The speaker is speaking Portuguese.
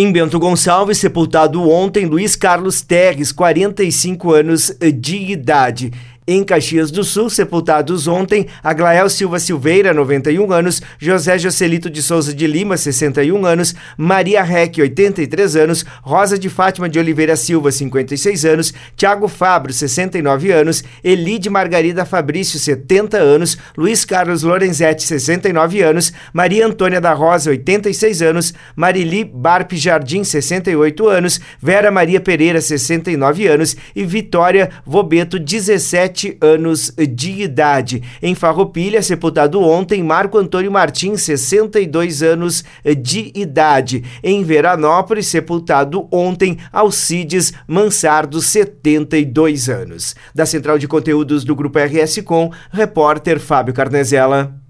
Em Bento Gonçalves, sepultado ontem, Luiz Carlos Terres, 45 anos de idade. Em Caxias do Sul, sepultados ontem, Aglael Silva Silveira, 91 anos, José Jocelito de Souza de Lima, 61 anos, Maria Reck, 83 anos, Rosa de Fátima de Oliveira Silva, 56 anos, Tiago Fabro, 69 anos, Elide Margarida Fabrício, 70 anos, Luiz Carlos Lorenzetti, 69 anos, Maria Antônia da Rosa, 86 anos, Marili Barp Jardim, 68 anos, Vera Maria Pereira, 69 anos e Vitória Vobeto, 17 anos de idade. Em Farroupilha, sepultado ontem, Marco Antônio Martins, 62 anos de idade. Em Veranópolis, sepultado ontem, Alcides Mansardo, 72 anos. Da Central de Conteúdos do Grupo RS Com, repórter Fábio Carnezella.